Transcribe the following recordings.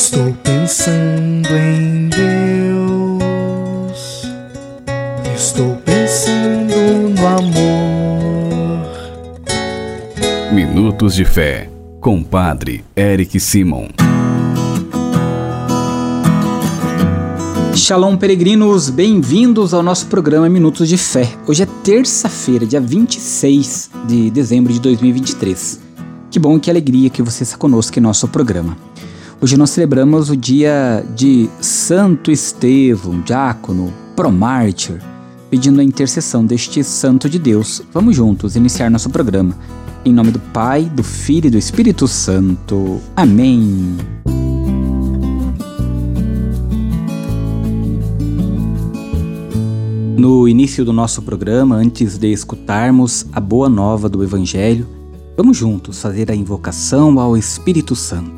Estou pensando em Deus. Estou pensando no amor. Minutos de Fé, com Padre Eric Simon. Shalom, peregrinos, bem-vindos ao nosso programa Minutos de Fé. Hoje é terça-feira, dia 26 de dezembro de 2023. Que bom e que alegria que você está conosco em nosso programa. Hoje nós celebramos o dia de Santo Estevão, diácono, promártir, pedindo a intercessão deste santo de Deus. Vamos juntos iniciar nosso programa. Em nome do Pai, do Filho e do Espírito Santo. Amém. No início do nosso programa, antes de escutarmos a boa nova do Evangelho, vamos juntos fazer a invocação ao Espírito Santo.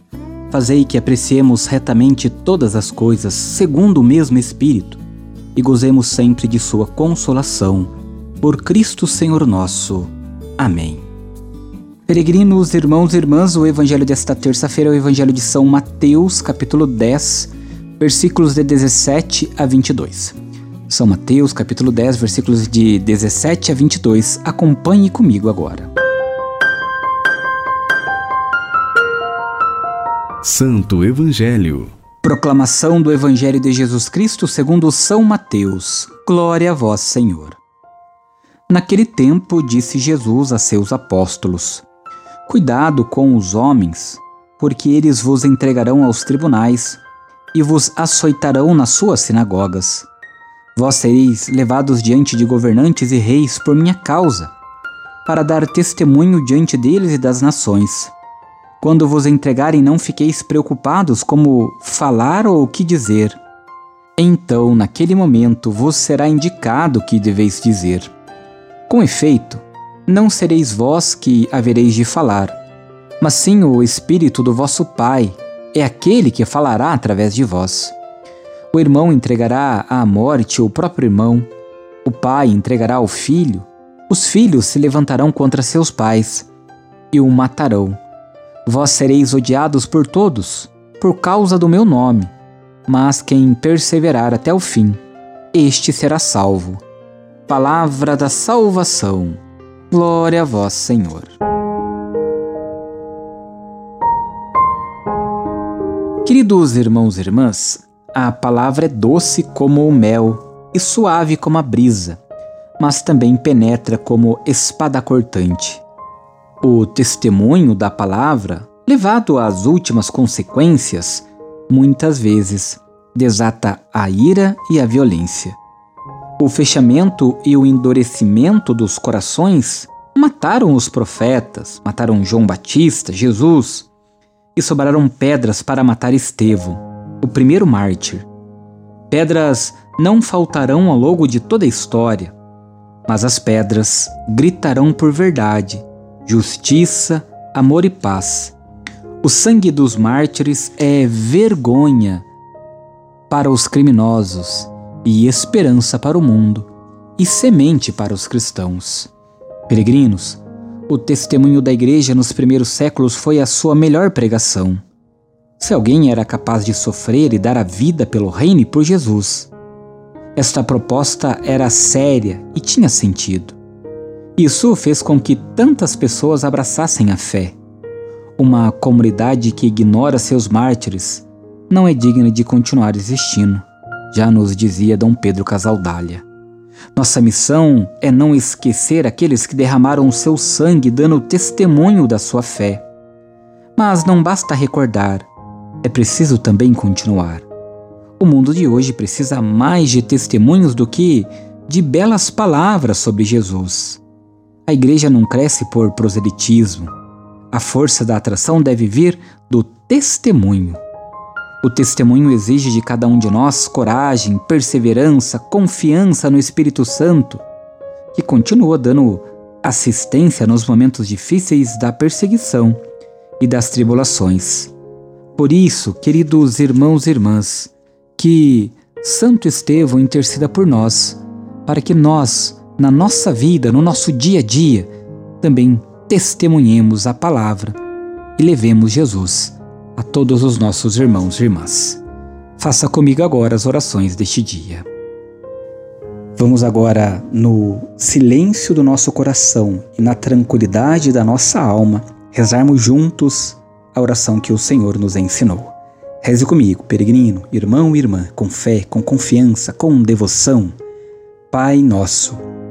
Fazei que apreciemos retamente todas as coisas segundo o mesmo Espírito e gozemos sempre de Sua consolação. Por Cristo Senhor nosso. Amém. Peregrinos, irmãos e irmãs, o Evangelho desta terça-feira é o Evangelho de São Mateus, capítulo 10, versículos de 17 a 22. São Mateus, capítulo 10, versículos de 17 a 22. Acompanhe comigo agora. Santo Evangelho. Proclamação do Evangelho de Jesus Cristo segundo São Mateus. Glória a vós, Senhor. Naquele tempo disse Jesus a seus apóstolos: Cuidado com os homens, porque eles vos entregarão aos tribunais e vos açoitarão nas suas sinagogas. Vós sereis levados diante de governantes e reis por minha causa, para dar testemunho diante deles e das nações. Quando vos entregarem, não fiqueis preocupados como falar ou o que dizer. Então, naquele momento, vos será indicado o que deveis dizer. Com efeito, não sereis vós que havereis de falar, mas sim o Espírito do vosso Pai, é aquele que falará através de vós. O irmão entregará à morte o próprio irmão, o pai entregará ao filho, os filhos se levantarão contra seus pais e o matarão. Vós sereis odiados por todos, por causa do meu nome, mas quem perseverar até o fim, este será salvo. Palavra da salvação. Glória a vós, Senhor. Queridos irmãos e irmãs, a palavra é doce como o mel e suave como a brisa, mas também penetra como espada cortante. O testemunho da palavra, levado às últimas consequências, muitas vezes desata a ira e a violência. O fechamento e o endurecimento dos corações mataram os profetas, mataram João Batista, Jesus, e sobraram pedras para matar Estevão, o primeiro mártir. Pedras não faltarão ao longo de toda a história, mas as pedras gritarão por verdade justiça, amor e paz. O sangue dos mártires é vergonha para os criminosos e esperança para o mundo e semente para os cristãos. Peregrinos, o testemunho da igreja nos primeiros séculos foi a sua melhor pregação. Se alguém era capaz de sofrer e dar a vida pelo reino e por Jesus, esta proposta era séria e tinha sentido. Isso fez com que tantas pessoas abraçassem a fé. Uma comunidade que ignora seus mártires não é digna de continuar existindo, já nos dizia Dom Pedro Casaldália. Nossa missão é não esquecer aqueles que derramaram o seu sangue dando testemunho da sua fé. Mas não basta recordar, é preciso também continuar. O mundo de hoje precisa mais de testemunhos do que de belas palavras sobre Jesus. A igreja não cresce por proselitismo. A força da atração deve vir do testemunho. O testemunho exige de cada um de nós coragem, perseverança, confiança no Espírito Santo, que continua dando assistência nos momentos difíceis da perseguição e das tribulações. Por isso, queridos irmãos e irmãs, que Santo Estevão interceda por nós, para que nós, na nossa vida, no nosso dia a dia, também testemunhemos a palavra e levemos Jesus a todos os nossos irmãos e irmãs. Faça comigo agora as orações deste dia. Vamos agora, no silêncio do nosso coração e na tranquilidade da nossa alma, rezarmos juntos a oração que o Senhor nos ensinou. Reze comigo, peregrino, irmão e irmã, com fé, com confiança, com devoção. Pai nosso,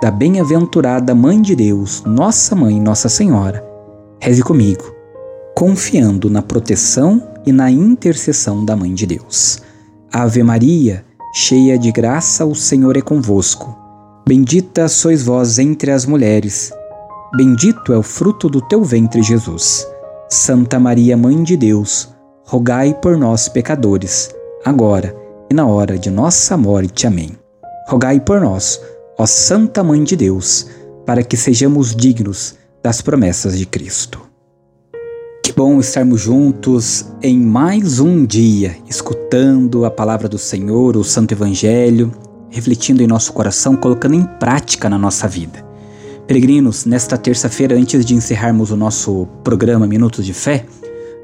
da bem-aventurada Mãe de Deus, Nossa Mãe, Nossa Senhora, reze comigo confiando na proteção e na intercessão da Mãe de Deus. Ave Maria, cheia de graça, o Senhor é convosco. Bendita sois vós entre as mulheres. Bendito é o fruto do teu ventre, Jesus. Santa Maria, Mãe de Deus, rogai por nós, pecadores, agora e na hora de nossa morte. Amém. Rogai por nós, ó Santa Mãe de Deus, para que sejamos dignos das promessas de Cristo bom estarmos juntos em mais um dia, escutando a palavra do Senhor, o Santo Evangelho, refletindo em nosso coração, colocando em prática na nossa vida. Peregrinos, nesta terça-feira, antes de encerrarmos o nosso programa Minutos de Fé,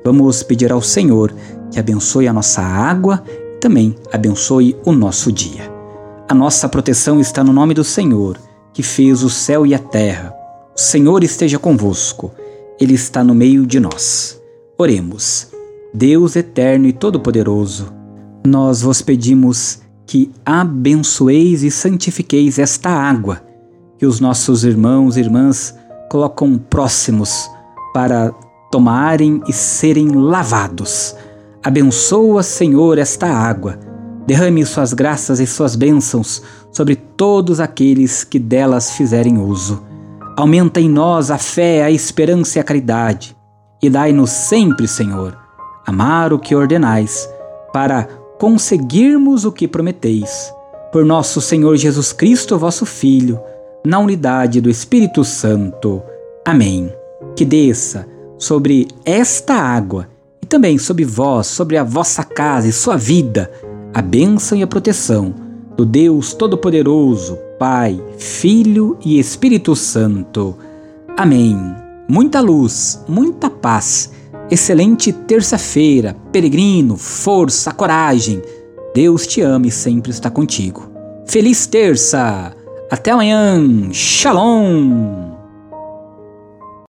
vamos pedir ao Senhor que abençoe a nossa água e também abençoe o nosso dia. A nossa proteção está no nome do Senhor, que fez o céu e a terra. O Senhor esteja convosco. Ele está no meio de nós. Oremos. Deus eterno e todo-poderoso, nós vos pedimos que abençoeis e santifiqueis esta água que os nossos irmãos e irmãs colocam próximos para tomarem e serem lavados. Abençoa, Senhor, esta água. Derrame suas graças e suas bênçãos sobre todos aqueles que delas fizerem uso. Aumenta em nós a fé, a esperança e a caridade. E dai-nos sempre, Senhor, amar o que ordenais, para conseguirmos o que prometeis. Por nosso Senhor Jesus Cristo, vosso Filho, na unidade do Espírito Santo. Amém. Que desça sobre esta água e também sobre vós, sobre a vossa casa e sua vida, a bênção e a proteção do Deus Todo-Poderoso, Pai, Filho e Espírito Santo. Amém. Muita luz, muita paz. Excelente terça-feira, peregrino, força, coragem. Deus te ama e sempre está contigo. Feliz terça! Até amanhã! Shalom!